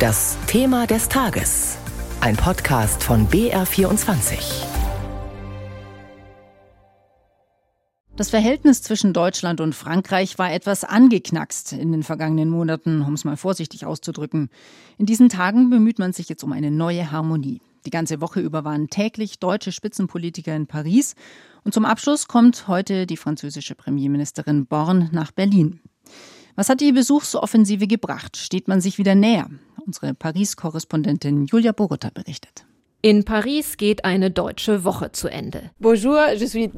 Das Thema des Tages. Ein Podcast von BR24. Das Verhältnis zwischen Deutschland und Frankreich war etwas angeknackst in den vergangenen Monaten, um es mal vorsichtig auszudrücken. In diesen Tagen bemüht man sich jetzt um eine neue Harmonie. Die ganze Woche über waren täglich deutsche Spitzenpolitiker in Paris. Und zum Abschluss kommt heute die französische Premierministerin Born nach Berlin. Was hat die Besuchsoffensive gebracht? Steht man sich wieder näher? Unsere Paris-Korrespondentin Julia Bogota berichtet. In Paris geht eine deutsche Woche zu Ende. Bonjour, je suis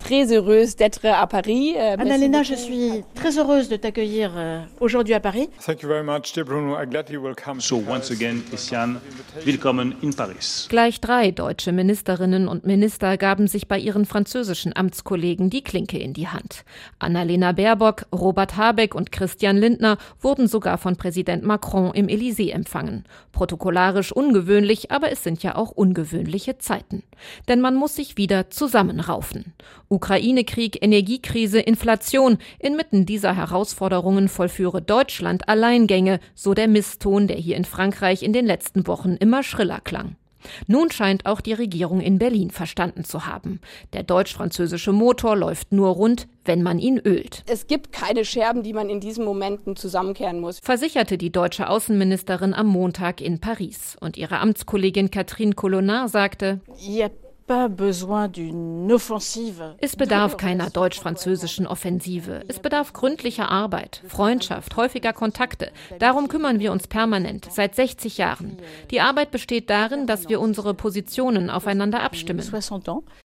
très heureuse d'être à Paris. Euh, Annalena, je suis très heureuse de t'accueillir euh, aujourd'hui à Paris. Thank you very much, dear Bruno. I'm glad you will come. So once again, Christian, willkommen in Paris. Gleich drei deutsche Ministerinnen und Minister gaben sich bei ihren französischen Amtskollegen die Klinke in die Hand. Annalena Baerbock, Robert Habeck und Christian Lindner wurden sogar von Präsident Macron im Élysée empfangen. Protokollarisch ungewöhnlich, aber es sind ja auch ungewöhnliche Zeiten. Denn man muss sich wieder zusammenraufen. Ukraine-Krieg, Energiekrise, Inflation. Inmitten dieser Herausforderungen vollführe Deutschland Alleingänge, so der Misston, der hier in Frankreich in den letzten Wochen immer schriller klang. Nun scheint auch die Regierung in Berlin verstanden zu haben. Der deutsch-französische Motor läuft nur rund, wenn man ihn ölt. Es gibt keine Scherben, die man in diesen Momenten zusammenkehren muss, versicherte die deutsche Außenministerin am Montag in Paris. Und ihre Amtskollegin Catherine Colonna sagte, yep. Es bedarf keiner deutsch-französischen Offensive. Es bedarf gründlicher Arbeit, Freundschaft, häufiger Kontakte. Darum kümmern wir uns permanent, seit 60 Jahren. Die Arbeit besteht darin, dass wir unsere Positionen aufeinander abstimmen.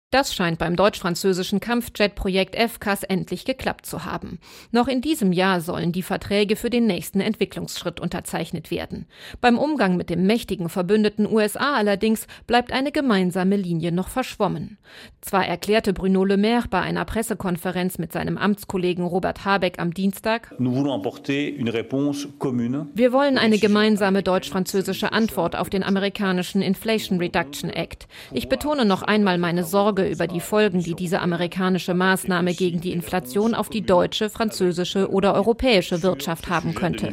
Das scheint beim deutsch-französischen Kampfjet-Projekt FCAS endlich geklappt zu haben. Noch in diesem Jahr sollen die Verträge für den nächsten Entwicklungsschritt unterzeichnet werden. Beim Umgang mit dem mächtigen Verbündeten USA allerdings bleibt eine gemeinsame Linie noch verschwommen. Zwar erklärte Bruno Le Maire bei einer Pressekonferenz mit seinem Amtskollegen Robert Habeck am Dienstag, wir wollen eine gemeinsame deutsch-französische Antwort auf den amerikanischen Inflation Reduction Act. Ich betone noch einmal meine Sorge Sorge über die Folgen, die diese amerikanische Maßnahme gegen die Inflation auf die deutsche, französische oder europäische Wirtschaft haben könnte.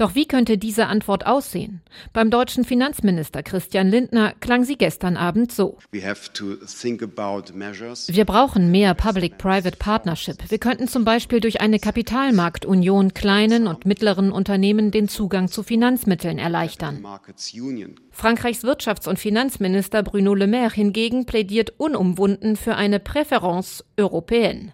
Doch wie könnte diese Antwort aussehen? Beim deutschen Finanzminister Christian Lindner klang sie gestern Abend so. Wir brauchen mehr Public-Private Partnership. Wir könnten zum Beispiel durch eine Kapitalmarktunion kleinen und mittleren Unternehmen den Zugang zu Finanzmitteln erleichtern. Frankreichs Wirtschafts- und Finanzminister Bruno Le Maire hingegen plädiert unumwunden für eine Präferenz européenne.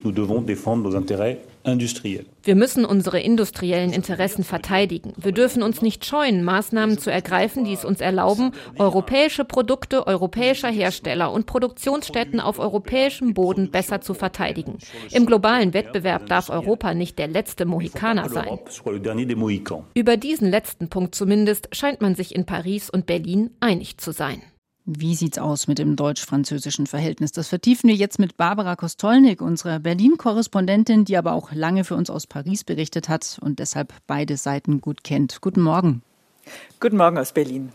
Wir müssen unsere industriellen Interessen verteidigen. Wir dürfen uns nicht scheuen, Maßnahmen zu ergreifen, die es uns erlauben, europäische Produkte europäischer Hersteller und Produktionsstätten auf europäischem Boden besser zu verteidigen. Im globalen Wettbewerb darf Europa nicht der letzte Mohikaner sein. Über diesen letzten Punkt zumindest scheint man sich in Paris und Berlin einig zu sein. Wie sieht's aus mit dem deutsch-französischen Verhältnis? Das vertiefen wir jetzt mit Barbara Kostolnik, unserer Berlin-Korrespondentin, die aber auch lange für uns aus Paris berichtet hat und deshalb beide Seiten gut kennt. Guten Morgen. Guten Morgen aus Berlin.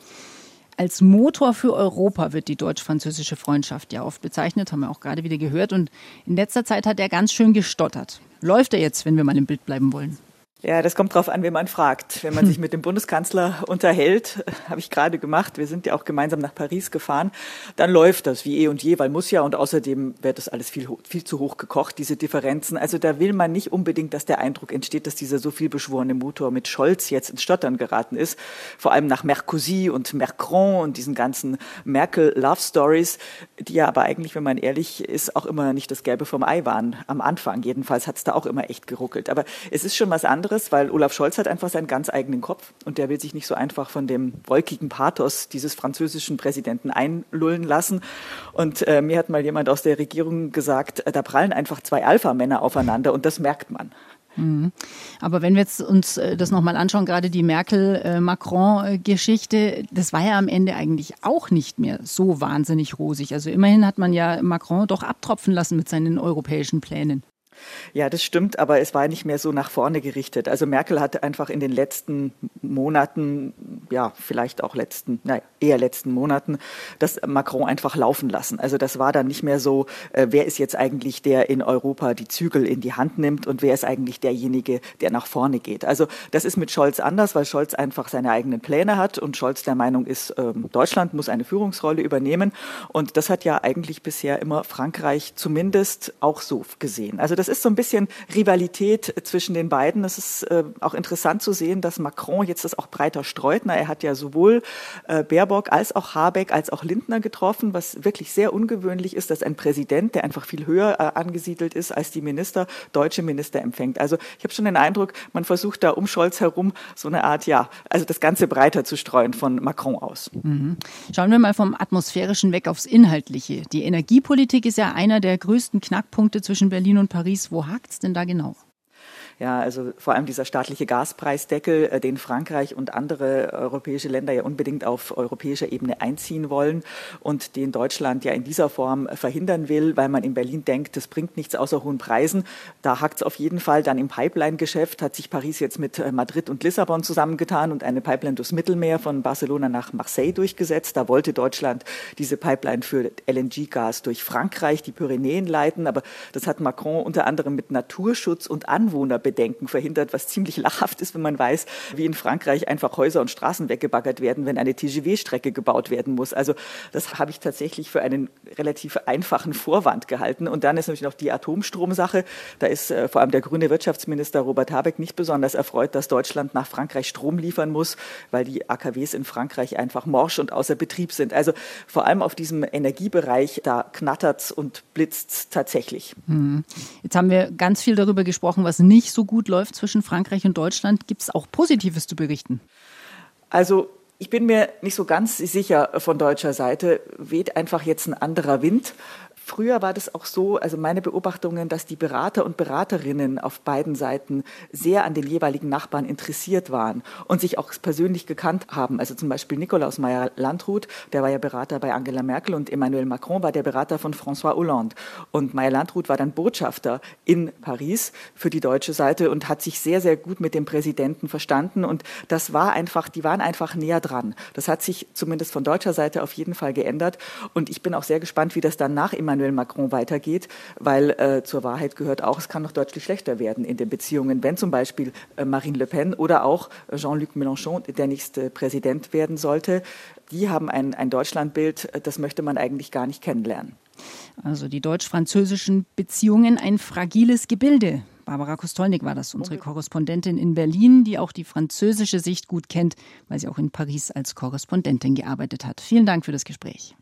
Als Motor für Europa wird die deutsch-französische Freundschaft ja oft bezeichnet, haben wir auch gerade wieder gehört. Und in letzter Zeit hat er ganz schön gestottert. Läuft er jetzt, wenn wir mal im Bild bleiben wollen? Ja, das kommt drauf an, wen man fragt. Wenn man sich mit dem Bundeskanzler unterhält, habe ich gerade gemacht, wir sind ja auch gemeinsam nach Paris gefahren, dann läuft das wie eh und je, weil muss ja und außerdem wird das alles viel, viel zu hoch gekocht, diese Differenzen. Also da will man nicht unbedingt, dass der Eindruck entsteht, dass dieser so viel beschworene Motor mit Scholz jetzt ins Stottern geraten ist. Vor allem nach Mercosi und Macron und diesen ganzen Merkel-Love-Stories, die ja aber eigentlich, wenn man ehrlich ist, auch immer nicht das Gelbe vom Ei waren. Am Anfang jedenfalls hat es da auch immer echt geruckelt. Aber es ist schon was anderes anderes, weil Olaf Scholz hat einfach seinen ganz eigenen Kopf und der will sich nicht so einfach von dem wolkigen Pathos dieses französischen Präsidenten einlullen lassen. Und äh, mir hat mal jemand aus der Regierung gesagt, äh, da prallen einfach zwei Alpha-Männer aufeinander und das merkt man. Mhm. Aber wenn wir jetzt uns äh, das nochmal anschauen, gerade die Merkel-Macron-Geschichte, das war ja am Ende eigentlich auch nicht mehr so wahnsinnig rosig. Also immerhin hat man ja Macron doch abtropfen lassen mit seinen europäischen Plänen. Ja, das stimmt, aber es war nicht mehr so nach vorne gerichtet. Also Merkel hatte einfach in den letzten Monaten ja, vielleicht auch letzten, naja, eher letzten Monaten, das Macron einfach laufen lassen. Also das war dann nicht mehr so, äh, wer ist jetzt eigentlich der in Europa die Zügel in die Hand nimmt und wer ist eigentlich derjenige, der nach vorne geht. Also das ist mit Scholz anders, weil Scholz einfach seine eigenen Pläne hat und Scholz der Meinung ist, ähm, Deutschland muss eine Führungsrolle übernehmen. Und das hat ja eigentlich bisher immer Frankreich zumindest auch so gesehen. Also das ist so ein bisschen Rivalität zwischen den beiden. Es ist äh, auch interessant zu sehen, dass Macron jetzt das auch breiter streut. Na, er hat ja sowohl äh, Baerbock als auch Habeck als auch Lindner getroffen, was wirklich sehr ungewöhnlich ist, dass ein Präsident, der einfach viel höher äh, angesiedelt ist als die Minister, deutsche Minister empfängt. Also ich habe schon den Eindruck, man versucht da um Scholz herum so eine Art, ja, also das Ganze breiter zu streuen von Macron aus. Mhm. Schauen wir mal vom Atmosphärischen weg aufs Inhaltliche. Die Energiepolitik ist ja einer der größten Knackpunkte zwischen Berlin und Paris. Wo hakt es denn da genau? Ja, also vor allem dieser staatliche Gaspreisdeckel, äh, den Frankreich und andere europäische Länder ja unbedingt auf europäischer Ebene einziehen wollen und den Deutschland ja in dieser Form verhindern will, weil man in Berlin denkt, das bringt nichts außer hohen Preisen. Da hakt es auf jeden Fall. Dann im Pipeline-Geschäft hat sich Paris jetzt mit äh, Madrid und Lissabon zusammengetan und eine Pipeline durchs Mittelmeer von Barcelona nach Marseille durchgesetzt. Da wollte Deutschland diese Pipeline für LNG-Gas durch Frankreich, die Pyrenäen leiten. Aber das hat Macron unter anderem mit Naturschutz und Anwohner Bedenken verhindert, was ziemlich lachhaft ist, wenn man weiß, wie in Frankreich einfach Häuser und Straßen weggebaggert werden, wenn eine TGW-Strecke gebaut werden muss. Also das habe ich tatsächlich für einen relativ einfachen Vorwand gehalten. Und dann ist natürlich noch die Atomstromsache. Da ist äh, vor allem der grüne Wirtschaftsminister Robert Habeck nicht besonders erfreut, dass Deutschland nach Frankreich Strom liefern muss, weil die AKWs in Frankreich einfach morsch und außer Betrieb sind. Also vor allem auf diesem Energiebereich, da knattert's und blitzt's tatsächlich. Hm. Jetzt haben wir ganz viel darüber gesprochen, was nicht so so gut läuft zwischen Frankreich und Deutschland. Gibt es auch Positives zu berichten? Also ich bin mir nicht so ganz sicher von deutscher Seite. Weht einfach jetzt ein anderer Wind. Früher war das auch so, also meine Beobachtungen, dass die Berater und Beraterinnen auf beiden Seiten sehr an den jeweiligen Nachbarn interessiert waren und sich auch persönlich gekannt haben. Also zum Beispiel Nikolaus Meyer-Landrut, der war ja Berater bei Angela Merkel und Emmanuel Macron war der Berater von François Hollande. Und Meyer-Landrut war dann Botschafter in Paris für die deutsche Seite und hat sich sehr, sehr gut mit dem Präsidenten verstanden. Und das war einfach, die waren einfach näher dran. Das hat sich zumindest von deutscher Seite auf jeden Fall geändert. Und ich bin auch sehr gespannt, wie das dann nach Emmanuel Emmanuel Macron weitergeht, weil äh, zur Wahrheit gehört auch, es kann noch deutlich schlechter werden in den Beziehungen, wenn zum Beispiel äh, Marine Le Pen oder auch Jean-Luc Mélenchon der nächste Präsident werden sollte. Die haben ein, ein Deutschlandbild, das möchte man eigentlich gar nicht kennenlernen. Also die deutsch-französischen Beziehungen ein fragiles Gebilde. Barbara Kostolnik war das, unsere Korrespondentin in Berlin, die auch die französische Sicht gut kennt, weil sie auch in Paris als Korrespondentin gearbeitet hat. Vielen Dank für das Gespräch.